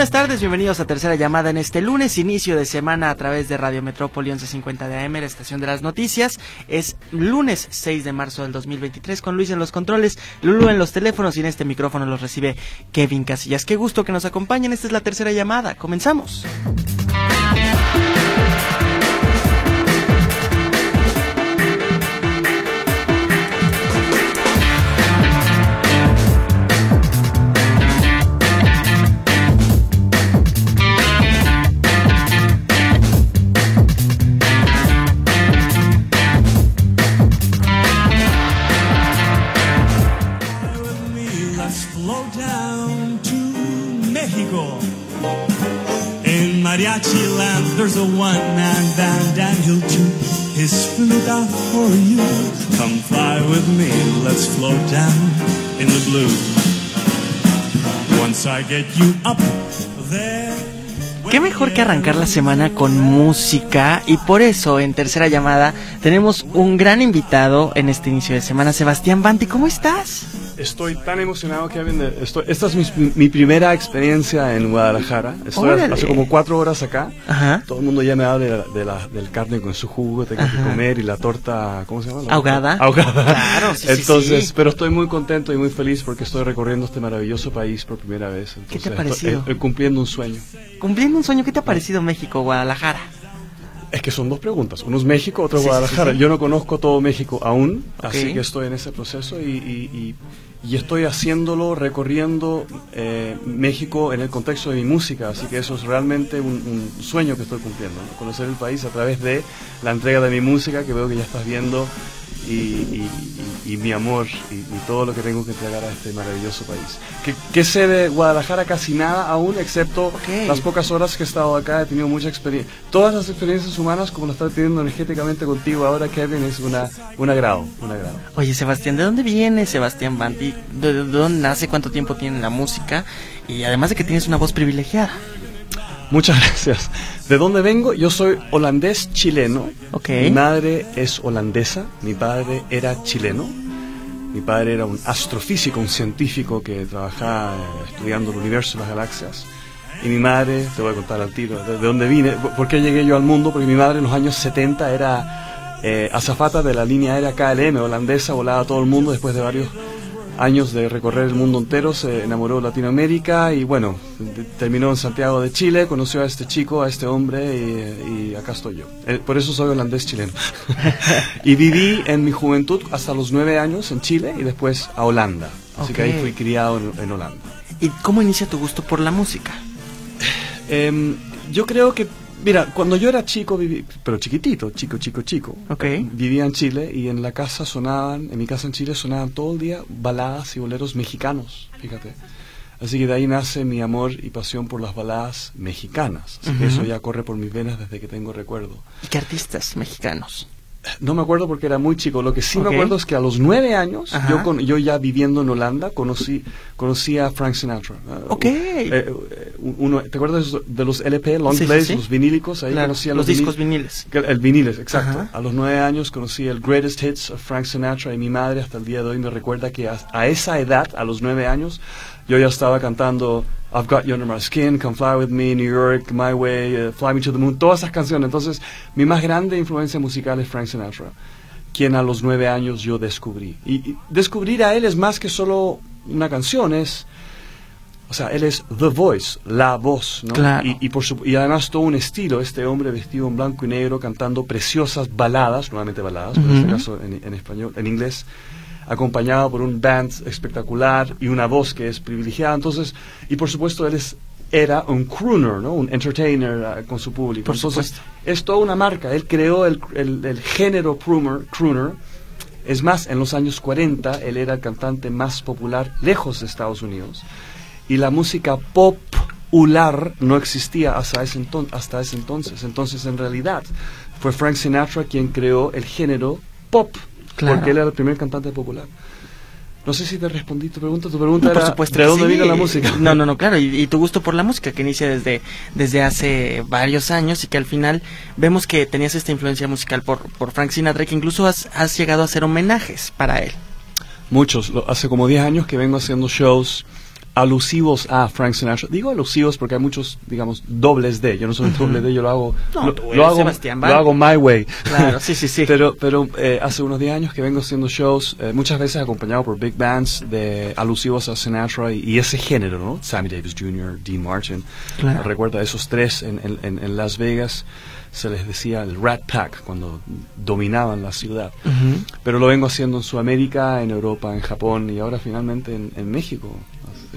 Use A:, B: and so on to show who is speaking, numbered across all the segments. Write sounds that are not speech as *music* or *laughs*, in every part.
A: Buenas tardes, bienvenidos a Tercera Llamada en este lunes, inicio de semana a través de Radio Metrópoli 1150 de AM, la estación de las noticias. Es lunes 6 de marzo del 2023 con Luis en los controles, Lulu en los teléfonos y en este micrófono los recibe Kevin Casillas. Qué gusto que nos acompañen, esta es la tercera llamada, comenzamos.
B: A one-man band, and he'll toot his flute out for you. Come fly with me, let's flow down in the blue. Once I get you up there.
A: Qué mejor que arrancar la semana con música y por eso en tercera llamada tenemos un gran invitado en este inicio de semana, Sebastián Banti. ¿Cómo estás?
C: Estoy tan emocionado, Kevin. Estoy, esta es mi, mi primera experiencia en Guadalajara. Estoy
A: Órale.
C: hace como cuatro horas acá.
A: Ajá.
C: Todo el mundo ya me habla de la, de la- del carne con su jugo, tengo que comer y la torta, ¿cómo se llama? La
A: Ahogada.
C: Ahogada.
A: Claro, sí,
C: Entonces,
A: sí.
C: pero estoy muy contento y muy feliz porque estoy recorriendo este maravilloso país por primera vez.
A: ¿Qué te ha
C: Entonces,
A: parecido?
C: estoy- eh, cumpliendo un sueño.
A: Cumpliendo un sueño, ¿qué te ha parecido México, Guadalajara?
C: Es que son dos preguntas. Uno es México, otro es
A: Sí,
C: Guadalajara.
A: sí, sí.
C: Yo no conozco todo México aún, así que estoy en ese proceso y, y- y- y estoy haciéndolo, recorriendo eh, México en el contexto de mi música. Así que eso es realmente un, un sueño que estoy cumpliendo. ¿no? Conocer el país a través de la entrega de mi música, que veo que ya estás viendo, y, y- y- y mi amor y, todo lo que tengo que entregar a este maravilloso país. ¿Qué, qué sé de Guadalajara? Casi nada aún, excepto
A: Ok.
C: las pocas horas que he estado acá, he tenido mucha experiencia. Todas las experiencias humanas, como lo estoy teniendo energéticamente contigo ahora, Kevin, es una, un agrado, un agrado.
A: Oye, Sebastián, ¿de dónde viene Sebastián Banti? ¿De, de dónde nace? ¿Cuánto tiempo tiene en la música? Y además de que tienes una voz privilegiada.
C: Muchas gracias. ¿De dónde vengo? Yo soy holandés chileno.
A: Ok.
C: Mi madre es holandesa, mi padre era chileno. Mi padre era un astrofísico, un científico que trabajaba eh, estudiando el universo y las galaxias. Y mi madre, te voy a contar al tiro, de, de dónde vine, por por qué llegué yo al mundo, porque mi madre en los años 70 era eh, azafata de la línea aérea KLM holandesa, volaba a todo el mundo después de varios años de recorrer el mundo entero, se enamoró de Latinoamérica y bueno, terminó en Santiago de Chile, conoció a este chico, a este hombre y, y acá estoy yo. Eh, por eso soy holandés chileno. *laughs* y viví en mi juventud hasta los nueve años en Chile y después a Holanda. Así que ahí fui criado en, en Holanda.
A: ¿Y cómo inicia tu gusto por la música?
C: Em, yo creo que, mira, cuando yo era chico, viví, pero chiquitito, chico, chico, chico,
A: Ok.
C: vivía en Chile y en la casa sonaban, en mi casa en Chile sonaban todo el día baladas y boleros mexicanos, fíjate. Así que de ahí nace mi amor y pasión por las baladas mexicanas. Así que eso ya corre por mis venas desde que tengo recuerdo.
A: ¿Y qué artistas mexicanos?
C: No me acuerdo porque era muy chico. Lo que sí me acuerdo es que a los nueve años,
A: Ajá.
C: yo, con, yo ya viviendo en Holanda, conocí, conocí a Frank Sinatra. Ah,
A: Ok.
C: eh, eh, uno, ¿Te acuerdas de los LP, long
A: Sí, sí,
C: plays,
A: sí.
C: los vinílicos? Ahí
A: Claro,
C: conocí a
A: los discos viniles.
C: El viniles, exacto.
A: Ajá.
C: A los nueve años conocí el Greatest Hits of Frank Sinatra y mi madre hasta el día de hoy me recuerda que a, a esa edad, a los nueve años, yo ya estaba cantando I've Got You Under My Skin, Come Fly With Me, New York, My Way, uh, Fly Me to the Moon, todas esas canciones. Entonces, mi más grande influencia musical es Frank Sinatra, quien a los nueve años yo descubrí. Y, y descubrir a él es más que solo una canción, es... O sea, él es the voice, la voz, ¿no?
A: Claro.
C: Y, y por su- y además todo un estilo, este hombre vestido en blanco y negro cantando preciosas baladas, nuevamente baladas, pero en este caso en, en español, en inglés, acompañado por un band espectacular y una voz que es privilegiada. Entonces, y por supuesto él es, era un crooner, ¿no? Un entertainer ah, con su público.
A: Por
C: Entonces,
A: supuesto.
C: es toda una marca. Él creó el, el- el género crooner, crooner Es más, en los años 40 él era el cantante más popular lejos de Estados Unidos. Y la música popular no existía hasta ese, hasta ese entonces. Entonces, en realidad, fue Frank Sinatra quien creó el género pop,
A: Claro.
C: porque él era el primer cantante popular. No sé si te respondí tu pregunta. Tu pregunta
A: No, por
C: era,
A: supuesto
C: ¿de dónde
A: sí.
C: vino la música? *laughs*
A: No, no, no, claro. Y, y tu gusto por la música que inicia desde, desde hace varios años y que al final vemos que tenías esta influencia musical por, por Frank Sinatra que incluso has, has llegado a hacer homenajes para él.
C: Muchos. Lo- hace como 10 años que vengo haciendo shows alusivos a Frank Sinatra. Digo alusivos porque hay muchos, digamos, dobles de. Yo no soy un doble de, yo lo hago,
A: No,
C: lo, lo hago,
A: Sebastián
C: lo hago my way.
A: Claro, *laughs* sí, sí, sí.
C: pero pero eh, hace unos 10 años que vengo haciendo shows, eh, muchas veces acompañado por big bands de alusivos a Sinatra y, y ese género, ¿no? Sammy Davis Jr., Dean Martin.
A: Claro.
C: Recuerda esos tres en, en- en- Las Vegas. Se les decía el Rat Pack cuando dominaban la ciudad. Pero lo vengo haciendo en Sudamérica, en Europa, en Japón y ahora finalmente en, en México.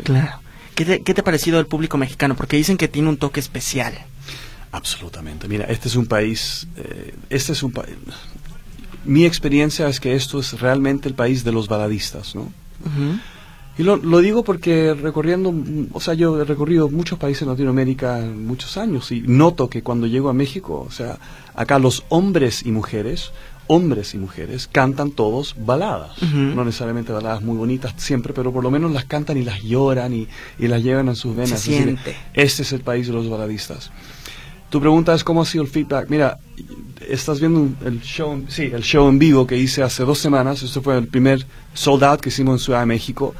A: Claro. ¿Qué te, ¿Qué te ha parecido el público mexicano? Porque dicen que tiene un toque especial.
C: Absolutamente. Mira, este es un país, eh, este es un país. Mi experiencia es que esto es realmente el país de los baladistas, ¿no? Y lo, lo digo porque recorriendo, o sea, yo he recorrido muchos países en Latinoamérica en muchos años y noto que cuando llego a México, o sea, acá los hombres y mujeres, hombres y mujeres, cantan todos baladas. No necesariamente baladas muy bonitas siempre, pero por lo menos las cantan y las lloran y, y las llevan en sus venas.
A: Siente.
C: Este es el país de los baladistas. Tu pregunta es cómo ha sido el feedback. Mira, estás viendo el show, sí, el show en vivo que hice hace dos semanas. Este fue el primer sold out que hicimos en Ciudad de México,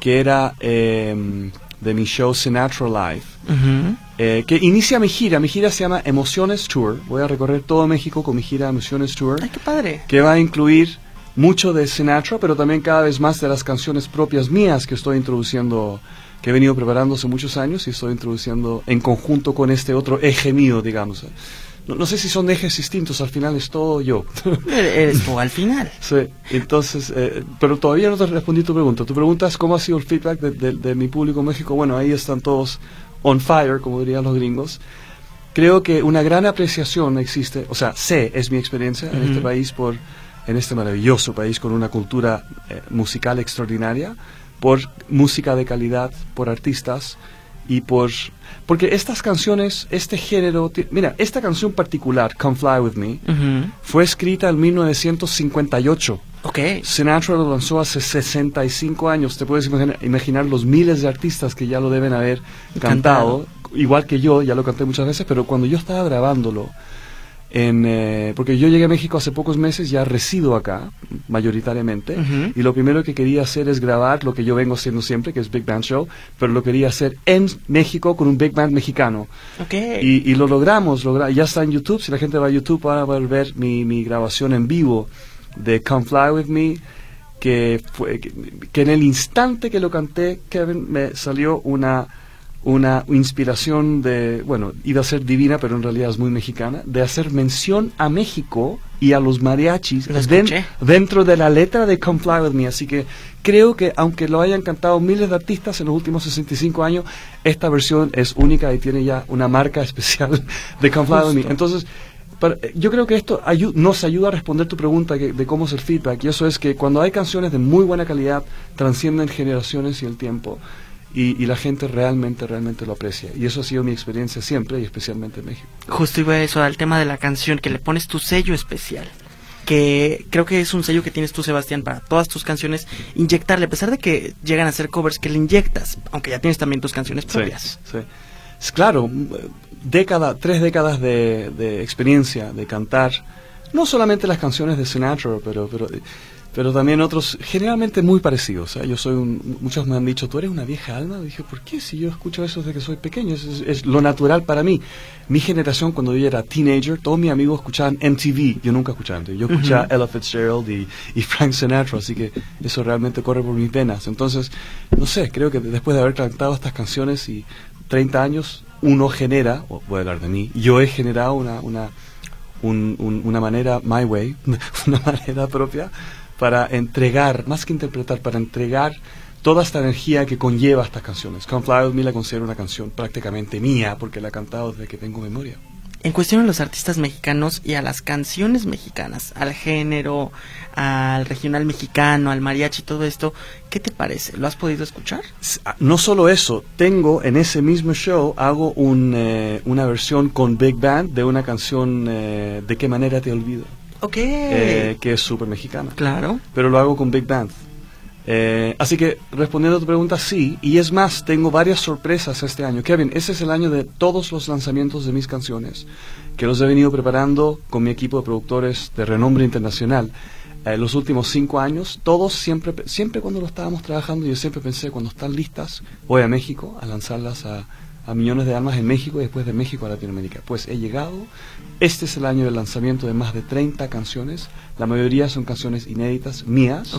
C: que era eh, de mi show Sinatra Live,
A: Ujú.
C: eh, que inicia mi gira. Mi gira se llama Emociones Tour. Voy a recorrer todo México con mi gira Emociones Tour
A: Ay, qué padre.
C: que va a incluir mucho de Sinatra, pero también cada vez más de las canciones propias mías que estoy introduciendo, que he venido preparando hace muchos años y estoy introduciendo en conjunto con este otro eje mío, digamos. No, no sé si son ejes distintos, al final es todo yo. *laughs*
A: Eres tú al final. *laughs*
C: sí, entonces, eh, pero todavía no te respondí tu pregunta. Tu pregunta es cómo ha sido el feedback de, de- de mi público en México. Bueno, ahí están todos on fire, como dirían los gringos. Creo que una gran apreciación existe, o sea, sé, es mi experiencia en este país por en este maravilloso país con una cultura eh, musical extraordinaria, por música de calidad, por artistas y por porque estas canciones, este género, mira, esta canción particular, Come Fly With Me,
A: Ujú.
C: fue escrita en 1958.
A: Ok.
C: Sinatra lo lanzó hace 65 años. Te puedes imaginar, imaginar los miles de artistas que ya lo deben haber cantado. Igual que yo, ya lo canté muchas veces, pero cuando yo estaba grabándolo, en, eh, porque yo llegué a México hace pocos meses, ya resido acá, mayoritariamente,
A: Ujú.
C: y lo primero que quería hacer es grabar lo que yo vengo haciendo siempre, que es Big Band Show, pero lo quería hacer en México con un Big Band mexicano.
A: Ok.
C: Y, y lo logramos, logra- ya está en YouTube, si la gente va a YouTube van a ver mi, mi grabación en vivo de Come Fly With Me, que, fue, que, que en el instante que lo canté, Kevin, me salió una, una inspiración de, bueno, iba a ser divina, pero en realidad es muy mexicana, de hacer mención a México y a los mariachis
A: Lo
C: den-
A: escuché.
C: dentro de la letra de Come Fly With Me. Así que creo que aunque lo hayan cantado miles de artistas en los últimos 65 años, esta versión es única y tiene ya una marca *laughs* especial de Come Fly With Me. Entonces, para- yo creo que esto ayu- nos ayuda a responder tu pregunta que- de cómo es el feedback. Y eso es que cuando hay canciones de muy buena calidad, transcienden generaciones y el tiempo. Y, y la gente realmente, realmente lo aprecia. Y eso ha sido mi experiencia siempre y especialmente en México.
A: Justo iba a eso, al tema de la canción, que le pones tu sello especial. Que creo que es un sello que tienes tú, Sebastián, para todas tus canciones, inyectarle, a pesar de que llegan a ser covers, que le inyectas, aunque ya tienes también tus canciones propias.
C: Sí. Claro, década, tres décadas de, de experiencia de cantar, no solamente las canciones de Sinatra, pero, pero, pero también otros, generalmente muy parecidos. ¿eh? Yo soy un, muchos me han dicho, tú eres una vieja alma. dije, ¿por qué? Si yo escucho eso desde que soy pequeño, es, es- es lo natural para mí. Mi generación, cuando yo era teenager, todos mis amigos escuchaban MTV. Yo nunca escuchaba MTV. Yo escuchaba Ella Fitzgerald y, y Frank Sinatra, así que eso realmente corre por mis venas. Entonces, no sé, creo que después de haber cantado estas canciones y 30 años, uno genera, o voy a hablar de mí, yo he generado una, una, un- un- una manera, my way, *laughs* una manera propia para entregar, más que interpretar, para entregar toda esta energía que conlleva estas canciones. Come Fly With Me la considero una canción prácticamente mía, porque la he cantado desde que tengo memoria.
A: En cuestión a los artistas mexicanos y a las canciones mexicanas, al género, al regional mexicano, al mariachi, todo esto, ¿qué te parece? ¿Lo has podido escuchar?
C: Ah, No solo eso, tengo en ese mismo show, hago un, eh, una versión con Big Band de una canción eh, De qué manera te olvido,
A: Ok.
C: eh, que es súper mexicana.
A: claro.
C: pero lo hago con Big Band. Eh, así que respondiendo a tu pregunta, sí. Y es más, tengo varias sorpresas este año. Kevin, ese es el año de todos los lanzamientos de mis canciones, que los he venido preparando con mi equipo de productores de renombre internacional. Eh, los últimos cinco años, todos siempre, siempre cuando lo estábamos trabajando, yo siempre pensé, cuando están listas, voy a México a lanzarlas a, a millones de almas en México y después de México a Latinoamérica. Pues he llegado, este es el año del lanzamiento de más de 30 canciones, la mayoría son canciones inéditas mías,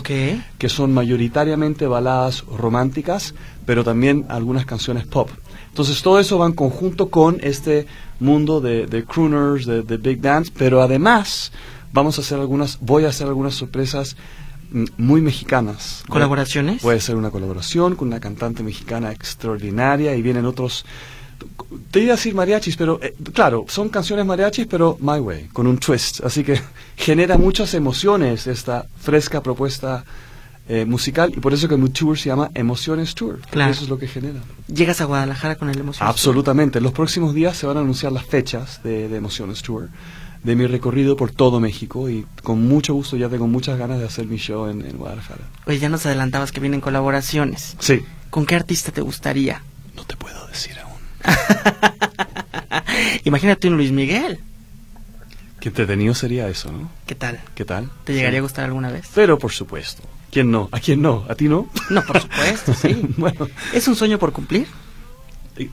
C: que son mayoritariamente baladas románticas, pero también algunas canciones pop. Entonces todo eso va en conjunto con este mundo de, de crooners, de, de big dance, pero además vamos a hacer algunas, voy a hacer algunas sorpresas muy mexicanas.
A: ¿Colaboraciones?
C: Puede ser una colaboración con una cantante mexicana extraordinaria y vienen otros. Te iba a decir mariachis, pero eh, claro, son canciones mariachis, pero my way, con un twist. Así que *laughs* genera muchas emociones esta fresca propuesta eh, musical y por eso que mi tour se llama Emociones Tour.
A: Claro.
C: Eso es lo que genera.
A: ¿Llegas a Guadalajara con el emoción?
C: Absolutamente. En los próximos días se van a anunciar las fechas de, de Emociones Tour, de mi recorrido por todo México y con mucho gusto ya tengo muchas ganas de hacer mi show en, en Guadalajara.
A: Oye, ya nos adelantabas que vienen colaboraciones.
C: Sí.
A: ¿Con qué artista te gustaría?
C: No te puedo decir aún. *laughs*
A: Imagínate un Luis Miguel.
C: Qué entretenido sería eso, ¿no?
A: ¿Qué tal?
C: ¿Qué tal?
A: ¿Te llegaría a gustar alguna vez?
C: Pero por supuesto. ¿Quién no? ¿A quién no? ¿A ti no?
A: No, por supuesto, sí. *laughs*
C: bueno,
A: ¿Es un sueño por cumplir?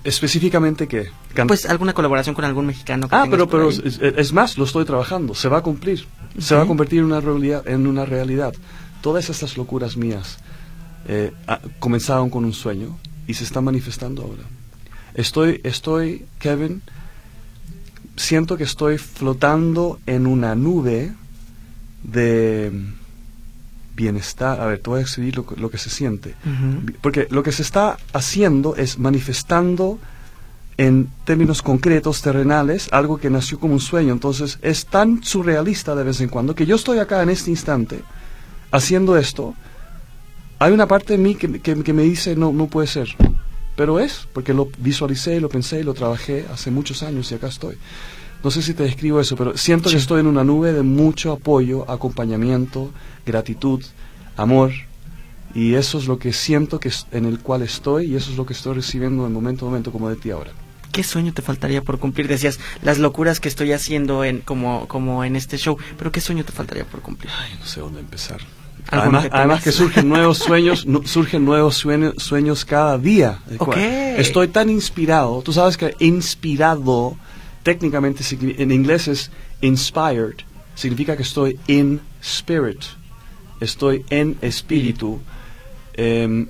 C: Específicamente qué? Can-
A: Pues alguna colaboración con algún mexicano que
C: ah, pero pero es, es más, lo estoy trabajando. Se va a cumplir. Se va a convertir en una realidad. En una realidad. Todas estas locuras mías eh, ah, comenzaron con un sueño y se están manifestando ahora. Estoy, estoy, Kevin, siento que estoy flotando en una nube de bienestar. A ver, te voy a escribir lo, que- lo que se siente. Porque lo que se está haciendo es manifestando en términos concretos, terrenales, algo que nació como un sueño. Entonces es tan surrealista de vez en cuando que yo estoy acá en este instante haciendo esto. Hay una parte de mí que, que- que me dice no, no puede ser. Pero es, porque lo visualicé, lo pensé, lo trabajé hace muchos años y acá estoy. No sé si te describo eso, pero siento que estoy en una nube de mucho apoyo, acompañamiento, gratitud, amor. Y eso es lo que siento que es- en el cual estoy y eso es lo que estoy recibiendo de momento a momento como de ti ahora.
A: ¿Qué sueño te faltaría por cumplir? Decías las locuras que estoy haciendo en como como en este show, pero ¿qué sueño te faltaría por cumplir?
C: Ay, no sé dónde empezar.
A: ¿Alguno
C: Además,
A: que
C: además que surgen nuevos sueños, surgen nuevos sueños, sueños cada día.
A: Ok.
C: Estoy tan inspirado. Tú sabes que inspirado técnicamente en inglés es inspired. Significa que estoy in spirit. Estoy en espíritu. Em,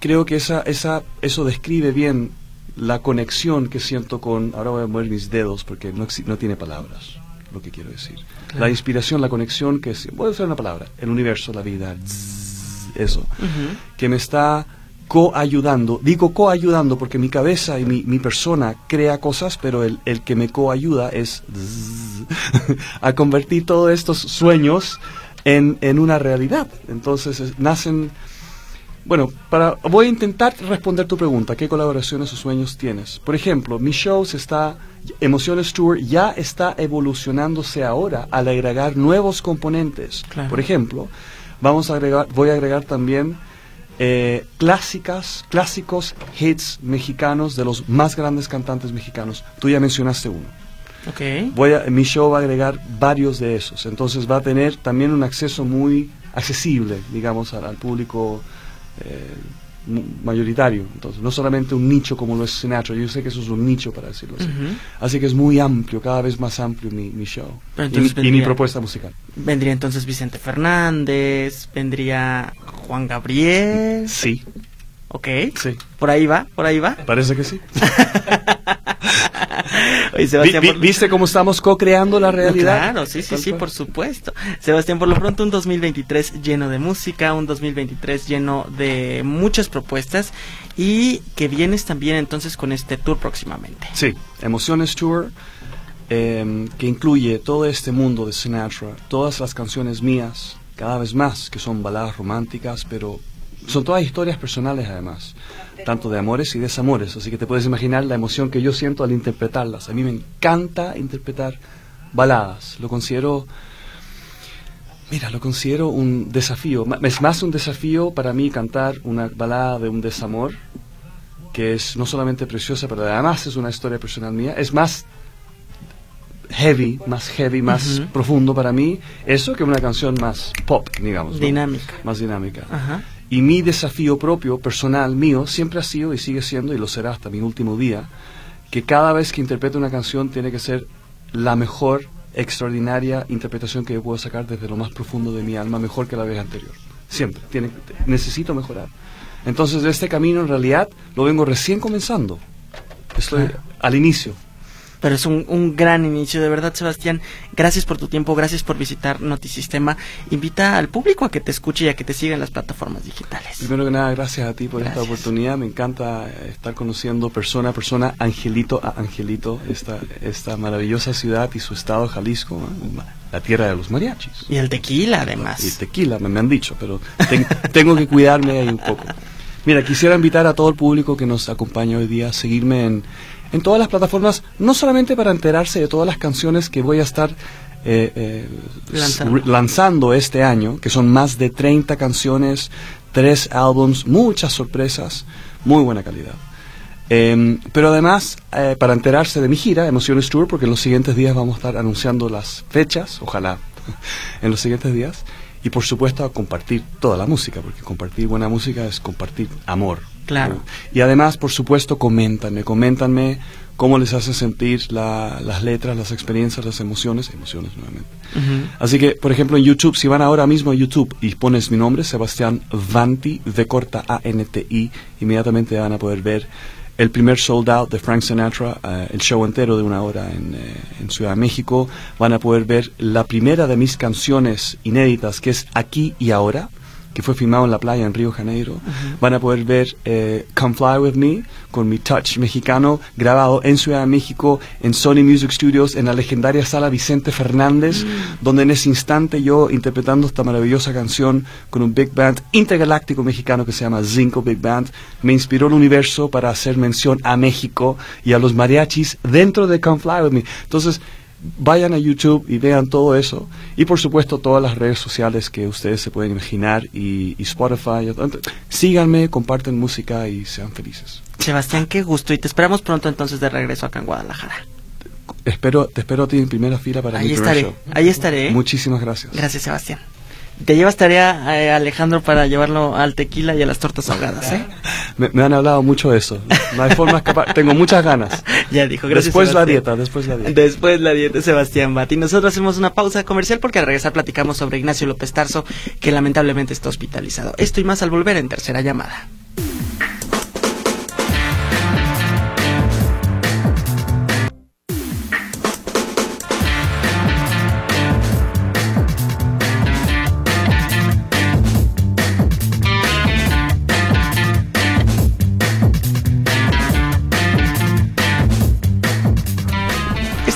C: creo que esa, esa, eso describe bien la conexión que siento con... Ahora voy a mover mis dedos porque no, no tiene palabras lo que quiero decir.
A: Claro.
C: La inspiración, la conexión que... si- Voy a usar una palabra. El universo, la vida. zzz, eso. Que me está coayudando. Digo coayudando porque mi cabeza y mi, mi persona crea cosas, pero el, el que me coayuda es zzz, *laughs* a convertir todos estos sueños en, en una realidad. Entonces es- nacen... Bueno, para, voy a intentar responder tu pregunta. ¿Qué colaboraciones o sueños tienes? Por ejemplo, mi show se está, Emociones Tour ya está evolucionándose ahora al agregar nuevos componentes.
A: Claro.
C: Por ejemplo, vamos a agregar, voy a agregar también eh, clásicas, clásicos hits mexicanos de los más grandes cantantes mexicanos. Tú ya mencionaste uno.
A: Ok.
C: Voy a, mi show va a agregar varios de esos. Entonces va a tener también un acceso muy accesible, digamos, al, al público eh, mayoritario. Entonces, no solamente un nicho como lo es Sinatra. Yo sé que eso es un nicho, para decirlo así. Así que es muy amplio, cada vez más amplio mi, mi show. Y y mi propuesta musical.
A: Vendría entonces Vicente Fernández, vendría Juan Gabriel.
C: Sí,
A: Ok.
C: sí.
A: Por ahí va, por ahí va.
C: Parece que sí. *laughs*
A: Oye,
C: Vi-
A: Sebastián,
C: vi-
A: por-
C: ¿Viste cómo estamos co-creando la realidad?
A: Claro, sí, sí, sí, por supuesto. Sebastián, por lo pronto un 2023 lleno de música, un 2023 lleno de muchas propuestas y que vienes también entonces con este tour próximamente.
C: Sí, Emociones Tour. em, que incluye todo este mundo de Sinatra, todas las canciones mías, cada vez más, que son baladas románticas, pero son todas historias personales además, tanto de amores y desamores, así que te puedes imaginar la emoción que yo siento al interpretarlas. A mí me encanta interpretar baladas, lo considero Mira, lo considero un desafío. Es más un desafío para mí cantar una balada de un desamor, que es no solamente preciosa, pero además es una historia personal mía. Es más heavy, más heavy, más profundo para mí, eso que una canción más pop, digamos.
A: Dinámica.
C: Más dinámica. Y mi desafío propio, personal, mío, siempre ha sido y sigue siendo, y lo será hasta mi último día, que cada vez que interpreto una canción tiene que ser la mejor extraordinaria interpretación que yo puedo sacar desde lo más profundo de mi alma, mejor que la vez anterior. Siempre. Tiene, necesito mejorar. Entonces, este camino en realidad lo vengo recién comenzando. Estoy al inicio
A: pero es un, un, gran inicio. De verdad, Sebastián, gracias por tu tiempo, gracias por visitar Notisistema. Invita al público a que te escuche y a que te siga en las plataformas digitales.
C: Primero que nada, gracias a ti por esta oportunidad. Me encanta estar conociendo persona a persona, angelito a angelito, esta, esta maravillosa ciudad y su estado Jalisco, la tierra de los mariachis.
A: Y el tequila, además.
C: Y el tequila, me, han dicho, pero *laughs* tengo que cuidarme ahí un poco. Mira, quisiera invitar a todo el público que nos acompaña hoy día a seguirme en en todas las plataformas, no solamente para enterarse de todas las canciones que voy a estar eh, eh, lanzando. este año, que son más de 30 canciones, tres álbums, muchas sorpresas, muy buena calidad. Em, pero además, eh, para enterarse de mi gira, Emociones Tour, porque en los siguientes días vamos a estar anunciando las fechas, ojalá *laughs* en los siguientes días, y por supuesto a compartir toda la música, porque compartir buena música es compartir amor,
A: Claro.
C: Y además, por supuesto, coméntanme, coméntanme cómo les hace sentir las letras, las experiencias, las emociones, emociones nuevamente. Así que, por ejemplo, en YouTube, si van ahora mismo a YouTube y pones mi nombre, Sebastián Vanti, de corta A-N-T-I, inmediatamente van a poder ver el primer sold out de Frank Sinatra, eh, el show entero de una hora en, eh, en, Ciudad de México. Van a poder ver la primera de mis canciones inéditas, que es Aquí y Ahora que fue filmado en la playa en Río Janeiro. Van a poder ver eh, Come Fly With Me con mi touch mexicano, grabado en Ciudad de México, en Sony Music Studios, en la legendaria sala Vicente Fernández, mm. donde en ese instante yo, interpretando esta maravillosa canción con un big band intergaláctico mexicano que se llama Zinco Big Band, me inspiró el universo para hacer mención a México y a los mariachis dentro de Come Fly With Me. Entonces, vayan a YouTube y vean todo eso. Y por supuesto todas las redes sociales que ustedes se pueden imaginar y, Spotify. Síganme, comparten música y sean felices.
A: Sebastián, qué gusto. Y te esperamos pronto entonces de regreso acá en Guadalajara.
C: Espero, te espero a ti en primera fila para
A: ahí estaré, Ahí estaré.
C: Muchísimas gracias.
A: Gracias, Sebastián. Te llevas tarea, eh, Alejandro, para llevarlo al tequila y a las tortas ahogadas, ¿eh? *laughs*
C: me, han hablado mucho de eso. No hay forma escapar. Tengo muchas ganas. *laughs*
A: Ya dijo, gracias.
C: Después la dieta, después la dieta.
A: Después la dieta, Sebastián Bati. Nosotros hacemos una pausa comercial porque al regresar platicamos sobre Ignacio López Tarso, que lamentablemente está hospitalizado. Esto y más al volver en tercera llamada.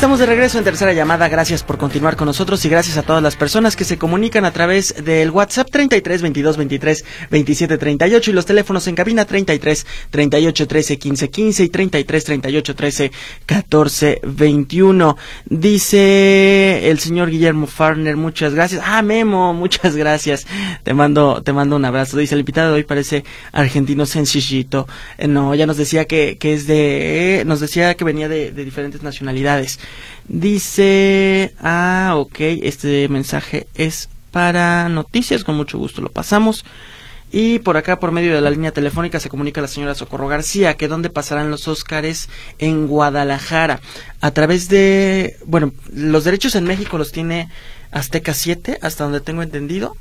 A: Estamos de regreso en tercera llamada. Gracias por continuar con nosotros y gracias a todas las personas que se comunican a través del WhatsApp 33 22 23 27 38 y los teléfonos en cabina 33 38 13 15 15 y 33 38 13 14 21. Dice el señor Guillermo Farner, muchas gracias. Ah, Memo, muchas gracias. Te mando, te mando un abrazo. Dice el invitado de hoy parece argentino sencillito. Eh, no, ya nos decía que, que es de, nos decía que venía de, de diferentes nacionalidades. Dice, ah, ok, este mensaje es para noticias, con mucho gusto lo pasamos. Y por acá, por medio de la línea telefónica, se comunica la señora Socorro García, que dónde pasarán los Óscares en Guadalajara. A través de, bueno, los derechos en México los tiene Azteca 7, hasta donde tengo entendido.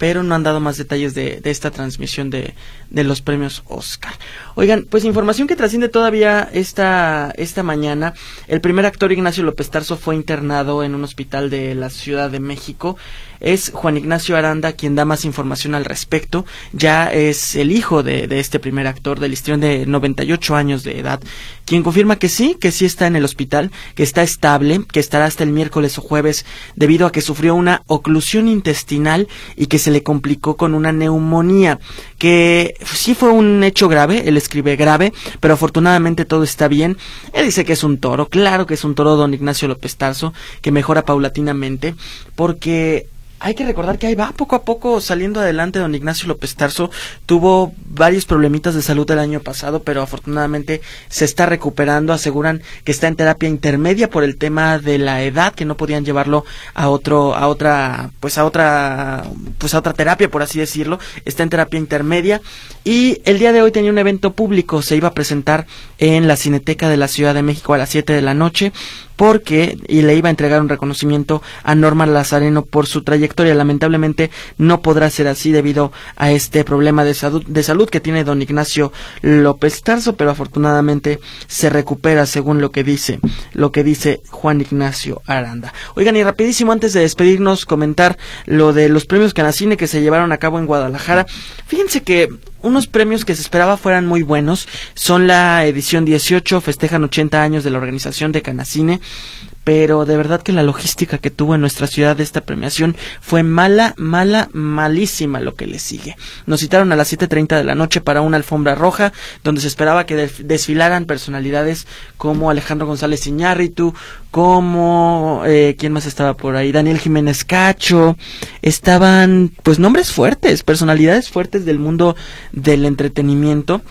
A: Pero no han dado más detalles de, esta transmisión de, los premios Oscar. Oigan, pues información que trasciende todavía esta, esta mañana. El primer actor Ignacio López Tarso fue internado en un hospital de la Ciudad de México. Es Juan Ignacio Aranda quien da más información al respecto. Ya es el hijo de, de este primer actor del histrión de 98 años de edad, quien confirma que sí, que sí está en el hospital, que está estable, que estará hasta el miércoles o jueves debido a que sufrió una oclusión intestinal y que se le complicó con una neumonía, que sí fue un hecho grave, él escribe grave, pero afortunadamente todo está bien. Él dice que es un toro, claro que es un toro don Ignacio López Tarso, que mejora paulatinamente, porque hay que recordar que ahí va poco a poco saliendo adelante don Ignacio López Tarso. Tuvo varios problemitas de salud el año pasado, pero afortunadamente se está recuperando. Aseguran que está en terapia intermedia por el tema de la edad, que no podían llevarlo a otro, a otra, pues a otra, pues a otra terapia, por así decirlo. Está en terapia intermedia. Y el día de hoy tenía un evento público, se iba a presentar en la Cineteca de la Ciudad de México a las 7 de la noche porque y le iba a entregar un reconocimiento a Norma Lazareno por su trayectoria. Lamentablemente no podrá ser así debido a este problema de salud, de salud que tiene don Ignacio López Tarso, pero afortunadamente se recupera según lo que dice, lo que dice Juan Ignacio Aranda. Oigan, y rapidísimo antes de despedirnos comentar lo de los premios Canacine que se llevaron a cabo en Guadalajara. Fíjense que unos premios que se esperaba fueran muy buenos son la edición 18, festejan 80 años de la organización de Canacine, pero de verdad que la logística que tuvo en nuestra ciudad esta premiación fue mala, mala, malísima lo que le sigue. Nos citaron a las 7.30 de la noche para una alfombra roja, donde se esperaba que desfilaran personalidades como Alejandro González Iñárritu, como, eh, ¿quién más estaba por ahí? Daniel Jiménez Cacho, estaban, pues, nombres fuertes, personalidades fuertes del mundo del entretenimiento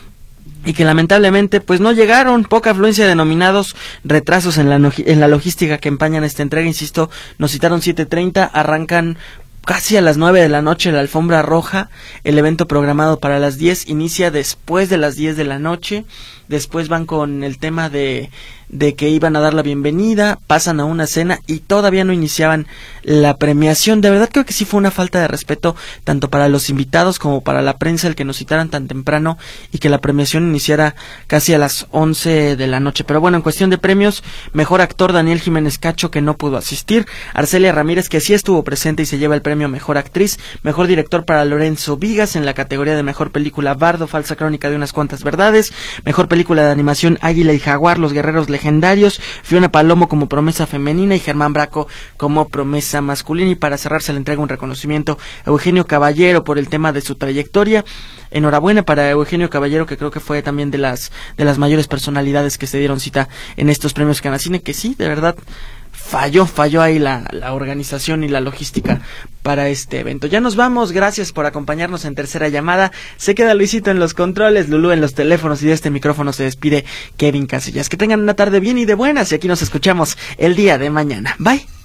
A: y que lamentablemente pues no llegaron, poca afluencia de nominados, retrasos en la, en la logística que empañan esta entrega, insisto, nos citaron 7.30, arrancan casi a las 9 de la noche la alfombra roja, el evento programado para las 10 inicia después de las 10 de la noche, después van con el tema de de que iban a dar la bienvenida, pasan a una cena y todavía no iniciaban la premiación. De verdad creo que sí fue una falta de respeto tanto para los invitados como para la prensa el que nos citaran tan temprano y que la premiación iniciara casi a las 11 de la noche. Pero bueno, en cuestión de premios, mejor actor Daniel Jiménez Cacho que no pudo asistir, Arcelia Ramírez que sí estuvo presente y se lleva el premio mejor actriz, mejor director para Lorenzo Vigas en la categoría de mejor película Bardo, falsa crónica de unas cuantas verdades, mejor película de animación Águila y Jaguar, Los Guerreros legendarios, Fiona Palomo como promesa femenina y Germán Braco como promesa masculina. Y para cerrar se le entrega un reconocimiento a Eugenio Caballero por el tema de su trayectoria. Enhorabuena para Eugenio Caballero, que creo que fue también de las, de las mayores personalidades que se dieron cita en estos premios Canacine, que sí, de verdad, falló, falló ahí la, la, organización y la logística para este evento. Ya nos vamos, gracias por acompañarnos en tercera llamada. Se queda Luisito en los controles, Lulú en los teléfonos y de este micrófono se despide Kevin Casillas. Que tengan una tarde bien y de buenas y aquí nos escuchamos el día de mañana. Bye.